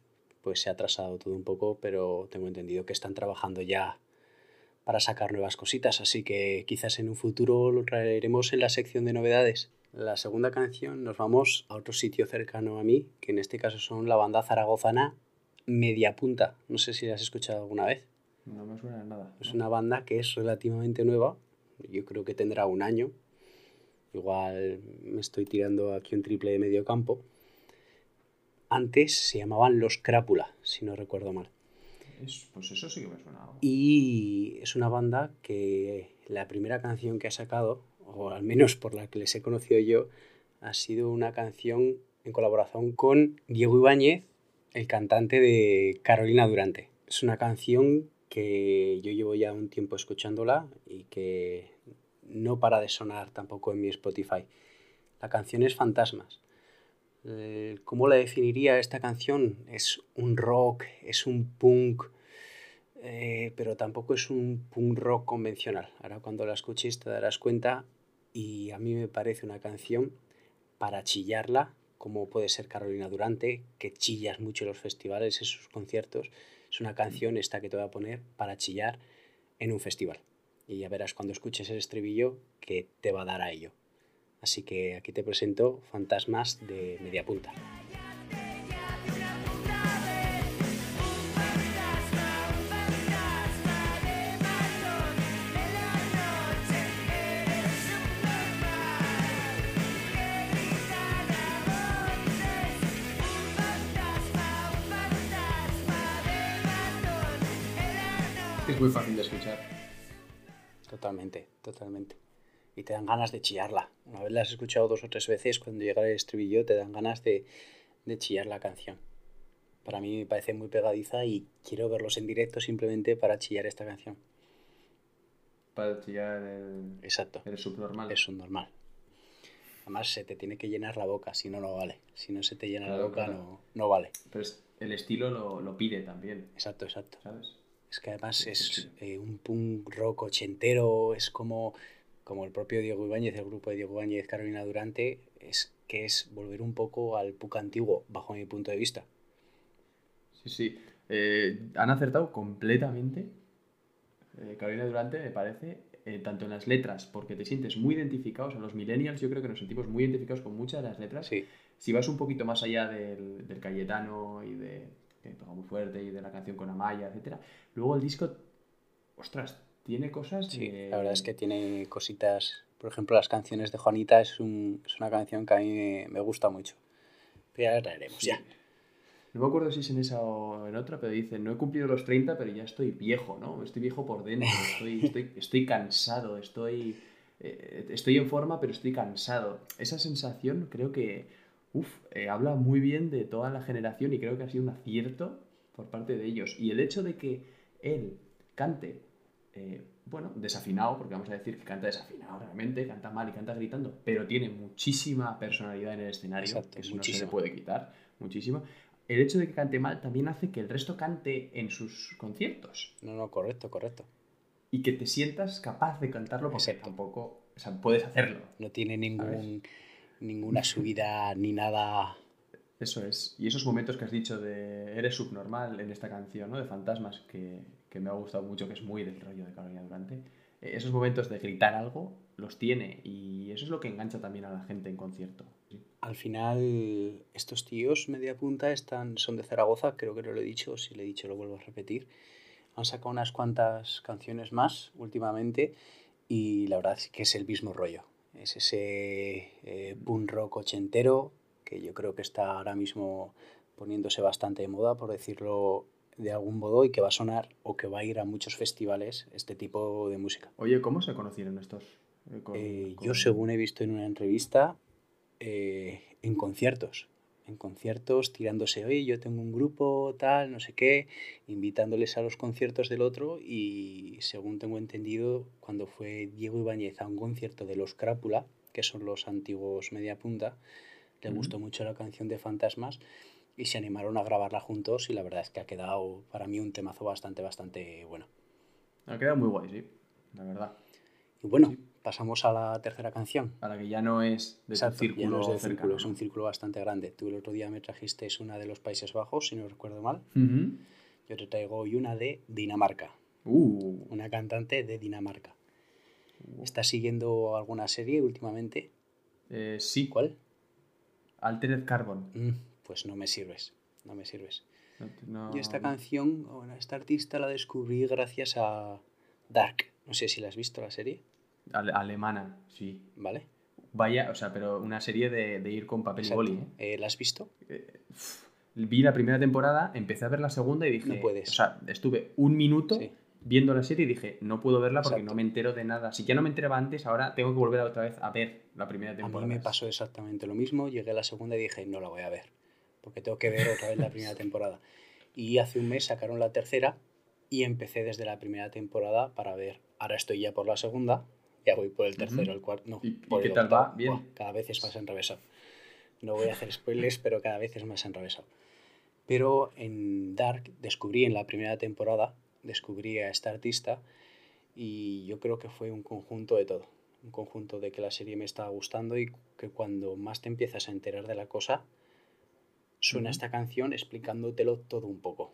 pues se ha atrasado todo un poco, pero tengo entendido que están trabajando ya para sacar nuevas cositas, así que quizás en un futuro lo traeremos en la sección de novedades. La segunda canción nos vamos a otro sitio cercano a mí, que en este caso son la banda zaragozana Media Punta. No sé si la has escuchado alguna vez. No me suena nada. Es una banda que es relativamente nueva, yo creo que tendrá un año. Igual me estoy tirando aquí un triple de medio campo. Antes se llamaban Los Crápula, si no recuerdo mal. Es- pues eso sí que me suena. Y es una banda que la primera canción que ha sacado, o al menos por la que les he conocido yo, ha sido una canción en colaboración con Diego Ibáñez, el cantante de Carolina Durante. Es una canción que yo llevo ya un tiempo escuchándola y que no para de sonar tampoco en mi Spotify. La canción es Fantasmas. Eh, ¿Cómo la definiría esta canción? Es un rock, es un punk, eh, pero tampoco es un punk rock convencional. Ahora cuando la escuches te darás cuenta y a mí me parece una canción para chillarla, como puede ser Carolina Durante, que chillas mucho en los festivales, en sus conciertos. Es una canción esta que te voy a poner para chillar en un festival. Y ya verás cuando escuches el estribillo que te va a dar a ello. Así que aquí te presento Fantasmas de Media Punta. Es muy fácil de escuchar. Totalmente, totalmente. Y te dan ganas de chillarla. Una vez la has escuchado dos o tres veces, cuando llega el estribillo te dan ganas de, de chillar la canción. Para mí me parece muy pegadiza y quiero verlos en directo simplemente para chillar esta canción. Para chillar el, Exacto. el subnormal. Es un normal. Además se te tiene que llenar la boca, si no, no vale. Si no se te llena la boca, claro. no, no vale. Pero el estilo lo, lo pide también, Exacto, exacto. ¿sabes? Es que además es eh, un punk rock ochentero, es como, como el propio Diego Ibáñez, el grupo de Diego Ibáñez, Carolina Durante, es que es volver un poco al punk antiguo, bajo mi punto de vista. Sí, sí. Eh, han acertado completamente. Eh, Carolina Durante me parece eh, tanto en las letras, porque te sientes muy identificados, a los millennials yo creo que nos sentimos muy identificados con muchas de las letras. Sí, Si vas un poquito más allá del, del Cayetano y de que toca muy fuerte y de la canción con Amaya, etcétera, luego el disco, ostras, tiene cosas sí. de- La verdad es que tiene cositas. Por ejemplo, las canciones de Juanita es, un- es una canción que a mí me, gusta mucho. Pero ya la traeremos, ya. No me acuerdo si es en esa o en otra, pero dice, no he cumplido los 30, pero ya estoy viejo, ¿no? Estoy viejo por dentro, estoy, estoy, estoy cansado, estoy, eh, estoy en forma, pero estoy cansado. Esa sensación creo que, uf, eh, habla muy bien de toda la generación y creo que ha sido un acierto por parte de ellos. Y el hecho de que él cante, eh, bueno, desafinado, porque vamos a decir que canta desafinado realmente, canta mal y canta gritando, pero tiene muchísima personalidad en el escenario, Exacto, que eso no se muchísima. le puede quitar, muchísimo. El hecho de que cante mal también hace que el resto cante en sus conciertos No, no, correcto, correcto. y que te sientas capaz de cantarlo porque Exacto. tampoco, o sea, puedes hacerlo. No tiene ningún, ninguna subida ni nada. Eso es. Y esos momentos que has dicho de eres subnormal en esta canción, ¿no? De fantasmas, que, que me ha gustado mucho, que es muy del rollo de Carolina Durante. eh, Esos momentos de gritar algo los tiene y eso es lo que engancha también a la gente en concierto. Sí. Al final, estos tíos media punta están, son de Zaragoza, creo que no lo he dicho, si lo he dicho lo vuelvo a repetir. Han sacado unas cuantas canciones más últimamente y la verdad es que es el mismo rollo. Es ese eh, punk rock ochentero que yo creo que está ahora mismo poniéndose bastante de moda, por decirlo de algún modo, y que va a sonar o que va a ir a muchos festivales este tipo de música. Oye, ¿cómo se conocieron estos? eh, con- Eh, con- Yo, según he visto en una entrevista, eh, en conciertos, en conciertos tirándose, oye, yo tengo un grupo, tal, no sé qué, invitándoles a los conciertos del otro y según tengo entendido, cuando fue Diego Ibáñez a un concierto de los Crápula, que son los antiguos media punta, le gustó mucho la canción de Fantasmas y se animaron a grabarla juntos y la verdad es que ha quedado para mí un temazo bastante, bastante bueno. Ha quedado muy guay, sí, la verdad. Y bueno, Sí. Pasamos a la tercera canción. A la que ya no es de Exacto, ya círculo no es cercano, círculo, es un círculo bastante grande. Tú el otro día me trajiste una de los Países Bajos, si no recuerdo mal. Yo te traigo hoy una de Dinamarca, Uh, una cantante de Dinamarca. ¿Estás siguiendo alguna serie últimamente? eh, sí, ¿Cuál? Altered Carbon. Mm, pues no me sirves, no me sirves. No, no- Yo esta canción, bueno, esta artista la descubrí gracias a Dark. No sé si la has visto la serie, Ale- alemana, sí. ¿vale? Vaya, o sea, pero una serie de, de ir con papel Exacto. y boli, ¿eh? Eh, ¿La has visto? Vi la primera temporada, empecé a ver la segunda y dije... No puedes. O sea, estuve un minuto Sí. viendo la serie y dije, no puedo verla porque Exacto. no me entero de nada. Si ya no me enteraba antes, ahora tengo que volver a otra vez a ver la primera A temporada. mí me pasó exactamente lo mismo. Llegué a la segunda y dije, no la voy a ver, porque tengo que ver otra vez la primera temporada. Y hace un mes sacaron la tercera y empecé desde la primera temporada para ver. Ahora estoy ya por la segunda, ya voy por el tercero, el cuarto. No, ¿Y- y por qué el tal octavo. va? Bien. Cada vez es más enrevesado. No voy a hacer spoilers, pero cada vez es más enrevesado. Pero en Dark descubrí en la primera temporada, descubrí a esta artista y yo creo que fue un conjunto de todo. Un conjunto de que la serie me estaba gustando y que cuando más te empiezas a enterar de la cosa, suena esta canción explicándotelo todo un poco.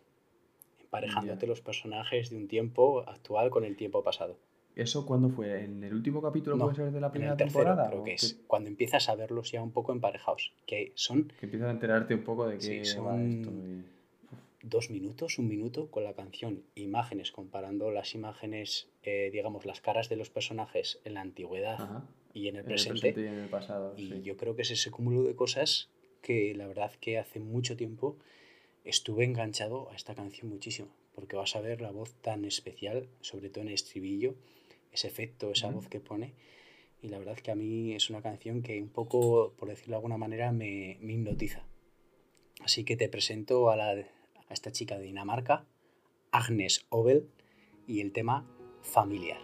Emparejándote los personajes de un tiempo actual con el tiempo pasado. ¿Eso cuándo fue? ¿En el último capítulo No, puede ser de la En primera el tercero temporada? creo ¿O que es cuando empiezas a verlos ya un poco emparejados, que son Que empiezas a enterarte un poco de Sí, va son- esto. dos minutos, un minuto con la canción, imágenes, comparando las imágenes, eh, digamos, las caras de los personajes en la antigüedad Ajá. y en el En el presente. presente y en el pasado. Y sí. yo creo que es ese cúmulo de cosas que la verdad que hace mucho tiempo estuve enganchado a esta canción muchísimo, porque vas a ver la voz tan especial, sobre todo en el estribillo, ese efecto, esa Ujú. voz que pone. Y la verdad que a mí es una canción que un poco, por decirlo de alguna manera, me, me hipnotiza. Así que te presento a, la, a esta chica de Dinamarca, Agnes Obel, y el tema Familiar.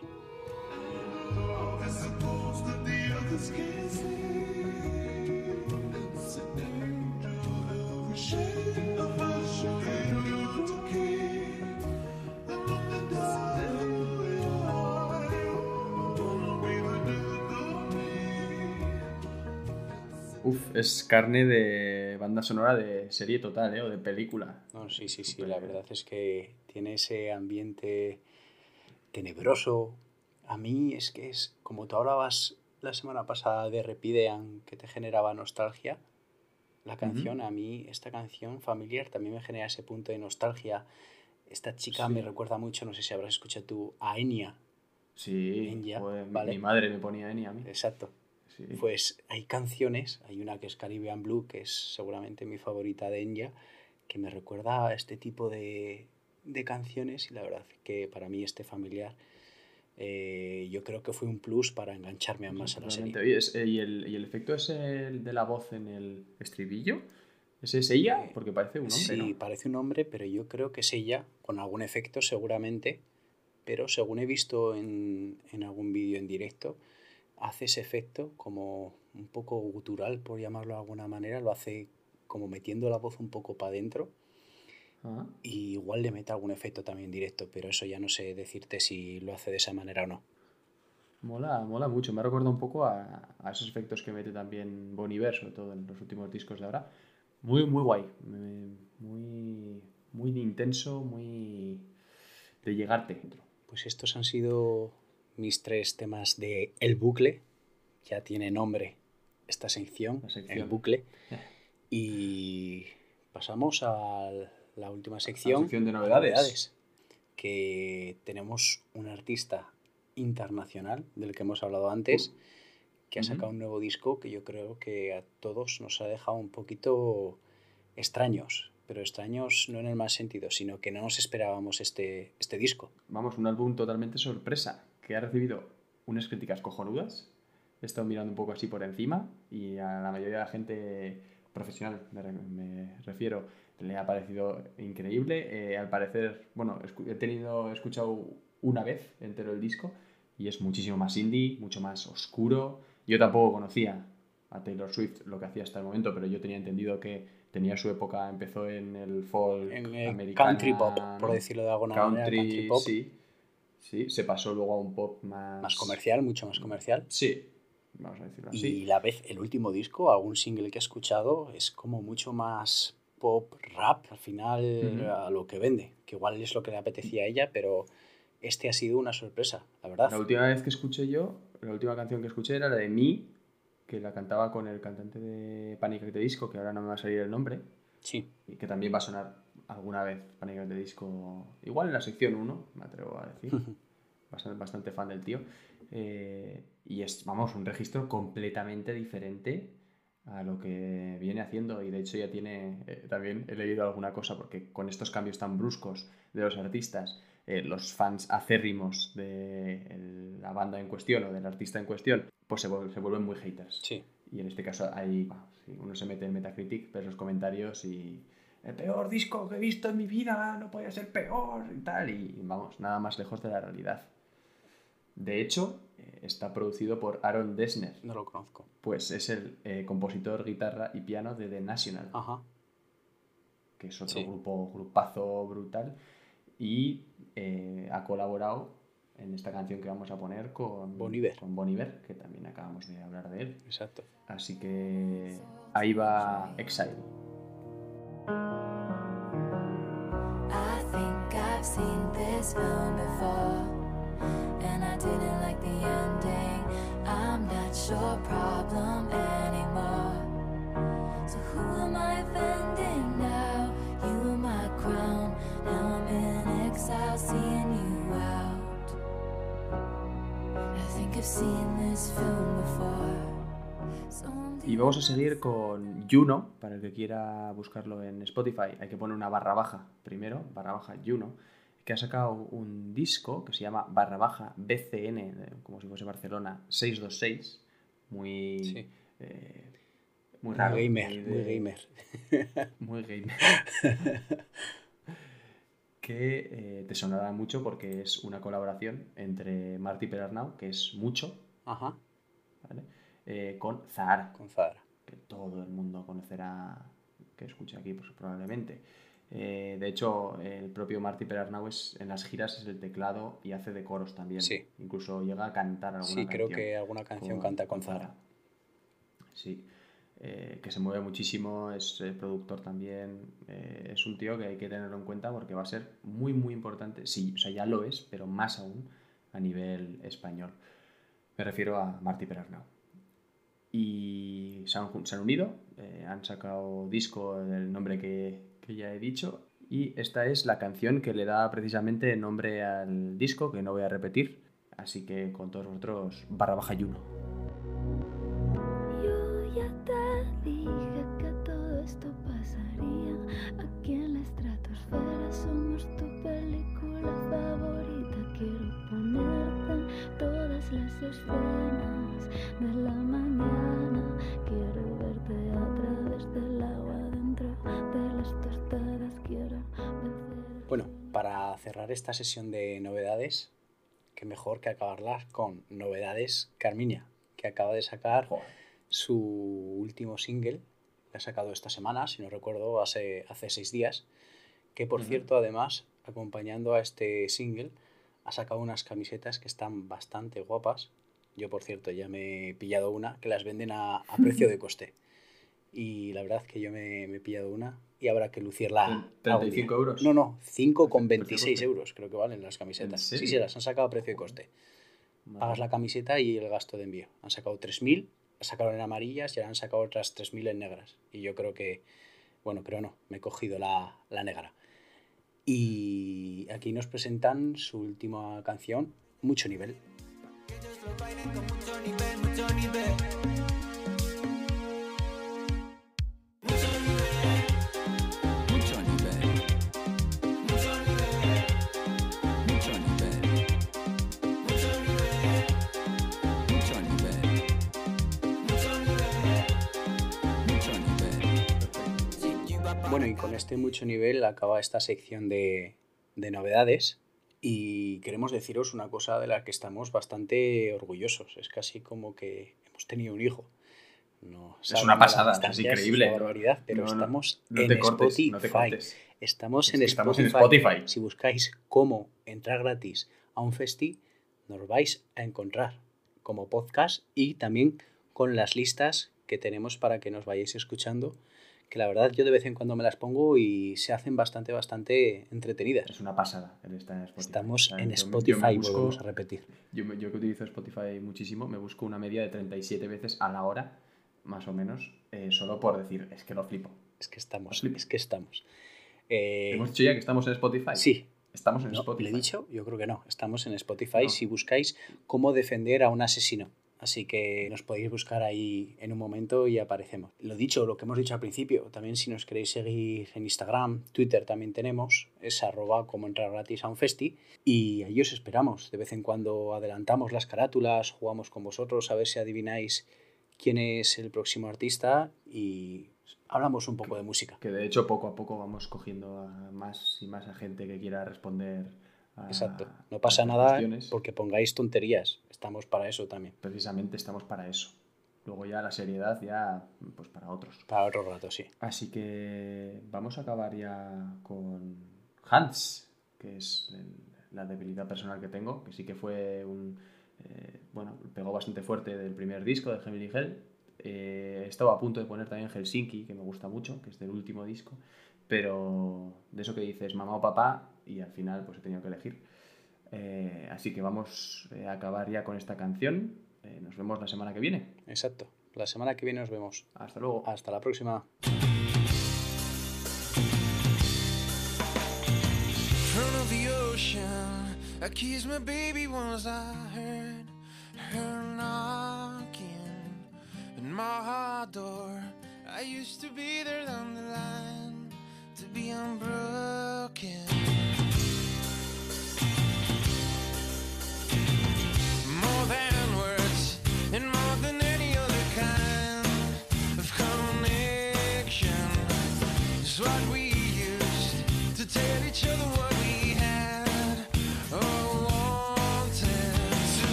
Es carne de banda sonora de serie total, ¿eh? O de película. No, sí, sí, sí, la verdad es que tiene ese ambiente tenebroso, A mí es que es, como tú hablabas la semana pasada de Repidean, que te generaba nostalgia, la canción, a mí esta canción familiar también me genera ese punto de nostalgia. Esta chica Sí. me recuerda mucho, no sé si habrás escuchado tú, a Enya. Sí, Enya, joder, mi- vale. mi madre me ponía Eni a mí. Exacto. Sí. Pues hay canciones, hay una que es Caribbean Blue, que es seguramente mi favorita de Enya, que me recuerda a este tipo de, de canciones y la verdad que para mí este familiar eh, yo creo que fue un plus para engancharme más a la serie. Oye, es- eh, ¿y, el, ¿Y el efecto es el de la voz en el estribillo? ¿Ese es ella? Eh, Porque parece un hombre, Sí, ¿no? parece un hombre, pero yo creo que es ella, con algún efecto seguramente, pero según he visto en, en algún vídeo en directo, hace ese efecto como un poco gutural, por llamarlo de alguna manera, lo hace como metiendo la voz un poco para adentro Ah, y igual le mete algún efecto también directo, pero eso ya no sé decirte si lo hace de esa manera o no. mola, mola mucho. Me recuerda un poco a, a esos efectos que mete también Bon Iver, sobre todo en los últimos discos de ahora. Muy, muy guay. Muy, muy intenso, muy de llegarte dentro. Pues estos han sido mis tres temas de El Bucle. Ya tiene nombre esta sección. El Bucle. Y pasamos a la última sección. sección de novedades. Que tenemos un artista internacional del que hemos hablado antes, que ha sacado un nuevo disco que yo creo que a todos nos ha dejado un poquito extraños. Pero extraños no en el mal sentido, sino que no nos esperábamos este, este disco. Vamos, un álbum totalmente sorpresa, que ha recibido unas críticas cojonudas. He estado mirando un poco así por encima y a la mayoría de la gente profesional, me, re- me refiero, le ha parecido increíble. Eh, al parecer, bueno, he tenido, he escuchado una vez entero el disco y es muchísimo más indie, mucho más oscuro. Yo tampoco conocía a Taylor Swift lo que hacía hasta el momento, pero yo tenía entendido que tenía su época, empezó en el folk en el americana, country pop, por decirlo de alguna country, manera, country pop, sí. Sí, se pasó luego a un pop más... más comercial, mucho más comercial. Sí, vamos a decirlo así. Y la vez, el último disco, algún single que he escuchado, es como mucho más pop, rap, al final, a lo que vende, que igual es lo que le apetecía a ella, pero este ha sido una sorpresa, la verdad. La última vez que escuché yo, la última canción que escuché era la de Me, que la cantaba con el cantante de Panic! at the Disco, que ahora no me va a salir el nombre, Sí, y que también va a sonar alguna vez Panic! at the Disco, igual en la sección 1, me atrevo a decir. bastante, bastante fan del tío. Eh, y es, vamos, un registro completamente diferente a lo que viene haciendo. Y de hecho ya tiene, eh, también he leído alguna cosa, porque con estos cambios tan bruscos de los artistas, eh, los fans acérrimos de la banda en cuestión o del artista en cuestión, pues se, se vuelven muy haters. sí. Y en este caso hay, bueno, sí, uno se mete en Metacritic, ves los comentarios y el peor disco que he visto en mi vida, no podía ser peor y tal. Y vamos, nada más lejos de la realidad. De hecho, eh, está producido por Aaron Dessner, No lo conozco. pues es el eh, compositor, guitarra y piano de The National, Ajá. que es otro sí. grupo, grupazo brutal. Y eh, ha colaborado en esta canción que vamos a poner con Bon Iver. con Bon Iver, que también acabamos de hablar de él. Exacto. Así que ahí va Exile. Before, and I didn't like the ending. I'm not your problem anymore. So who am I offending now? You my crown. Now I'm in exile, seeing you out. I think I've seen this film before. Y vamos a seguir con Juno, para el que quiera buscarlo en Spotify. Hay que poner una barra baja primero, barra baja Juno, que ha sacado un disco que se llama barra baja BCN, como si fuese Barcelona 626, muy, Sí. eh, muy Muy raro. gamer, muy muy de- gamer. Muy gamer. que eh, te sonará mucho porque es una colaboración entre Marty Perarnau, que es mucho, Ajá. ¿vale? Eh, con Zahara Con Zara. que todo el mundo conocerá, que escuche aquí pues, probablemente. Eh, de hecho, el propio Marty Perarnau es, en las giras es el teclado y hace de coros también. Sí. Incluso llega a cantar alguna Sí, creo canción que alguna canción canta con Zara. Sí. Eh, que se mueve muchísimo, es eh, productor también. eh, es un tío que hay que tenerlo en cuenta porque va a ser muy, muy importante. Sí, o sea, ya lo es, pero más aún a nivel español. Me refiero a Martí Perarnau. Y se han, se han unido, han sacado disco del nombre que, ya he dicho. Y esta es la canción que le da precisamente nombre al disco, que no voy a repetir. Así que con todos vosotros, barra baja y uno. Yo ya te dije que todo esto pasaría. Aquí en la estratosfera somos tu película favorita. Quiero ponerte en todas las escenas de la mañana. Para cerrar esta sesión de novedades, qué mejor que acabarlas con novedades Carmiña, que acaba de sacar su último single. Lo ha sacado esta semana, si no recuerdo, hace, hace seis días. Que por cierto, además, acompañando a este single, ha sacado unas camisetas que están bastante guapas. Yo, por cierto, ya me he pillado una que las venden a, a precio de coste. Y la verdad que yo me, me he pillado una y habrá que lucirla. Tre- algún 35 día. euros. No, no, 5,26 Precio de coste. euros creo que valen las camisetas. Sí, sí, las han sacado a precio de coste. Pagas la camiseta y el gasto de envío. Han sacado 3.000, las sacaron en amarillas y ahora han sacado otras 3.000 en negras. Y yo creo que, bueno, pero no, me he cogido la, la negra. Y aquí nos presentan su última canción, Mucho Nivel. Ellos lo bailen con mucho nivel, mucho nivel. Bueno, y con este mucho nivel acaba esta sección de, de novedades. Y queremos deciros una cosa de la que estamos bastante orgullosos. Es casi como que hemos tenido un hijo. No, Es una pasada, es increíble. una barbaridad, pero No, no, estamos No en cortes, Spotify. Estamos, Es en, Spotify. en Spotify. Si buscáis cómo entrar gratis a un festi, nos vais a encontrar como podcast y también con las listas que tenemos para que nos vayáis escuchando. Que la verdad yo de vez en cuando me las pongo y se hacen bastante, bastante entretenidas. Es una pasada el estar en Spotify. Estamos en Spotify, busco- volvemos a repetir. Yo, yo que utilizo Spotify muchísimo, me busco una media de 37 veces a la hora, más o menos, eh, solo por decir, es que lo flipo. Es que estamos, es que estamos. Eh, ¿Hemos dicho ya que estamos en Spotify? sí, Estamos en no, Spotify. ¿le he dicho? Yo creo que no. Estamos en Spotify No. si buscáis cómo defender a un asesino. Así que nos podéis buscar ahí en un momento y aparecemos. Lo dicho, lo que hemos dicho al principio, también si nos queréis seguir en Instagram, Twitter también tenemos, es arroba como entrar gratis a un festi. Y ahí os esperamos. De vez en cuando adelantamos las carátulas, jugamos con vosotros a ver si adivináis quién es el próximo artista y hablamos un poco de música. Que de hecho poco a poco vamos cogiendo a más y más a gente que quiera responder a Exacto. No pasa nada porque pongáis tonterías. Estamos para eso también. Precisamente estamos para eso. Luego ya la seriedad ya pues para otros. Para otro rato, sí. Así que vamos a acabar ya con Hans, que es el- la debilidad personal que tengo, que sí que fue un... eh, bueno, pegó bastante fuerte del primer disco de Gemini Hell. Eh, he estado a punto de poner también Helsinki, que me gusta mucho, que es del último disco, pero de eso que dices mamá o papá, y al final pues he tenido que elegir. Eh, así que vamos eh, a acabar ya con esta canción. Eh, nos vemos la semana que viene. Exacto. La semana que viene nos vemos. Hasta luego. Hasta la próxima. I used to be there down the line to be unbroken. What we used to tell each other what we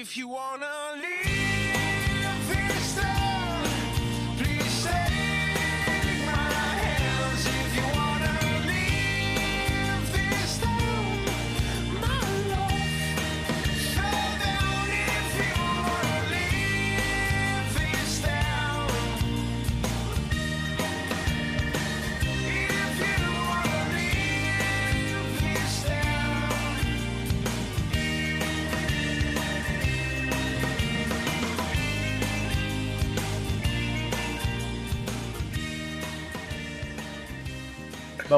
if you wanna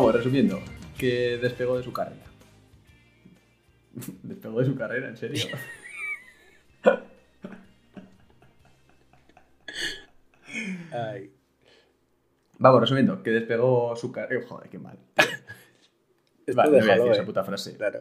Vamos, resumiendo, que despegó de su carrera. despegó de su carrera, en serio. Ay. Vamos, resumiendo, que despegó su carrera. Joder, qué mal. Vale, no voy a decir esa eh. puta frase. Claro.